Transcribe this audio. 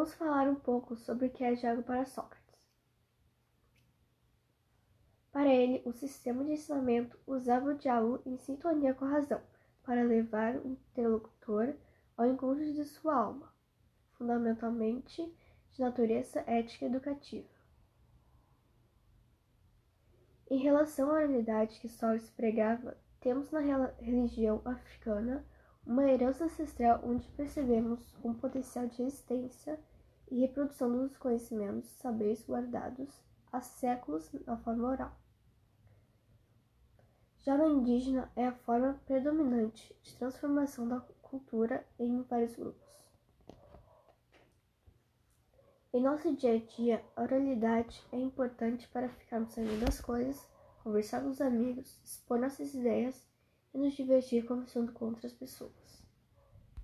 Vamos falar um pouco sobre o que é Diálogo para Sócrates. Para ele, o sistema de ensinamento usava o diálogo em sintonia com a razão, para levar o interlocutor ao encontro de sua alma, fundamentalmente de natureza ética e educativa. Em relação à oralidade que Sócrates pregava, temos na religião africana uma herança ancestral onde percebemos um potencial de resistência e reprodução dos conhecimentos, saberes guardados há séculos na forma oral. Já no indígena é a forma predominante de transformação da cultura em vários grupos. Em nosso dia a dia, a oralidade é importante para ficarmos sabendo das coisas, conversar com os amigos, expor nossas ideias e nos divertir conversando com outras pessoas.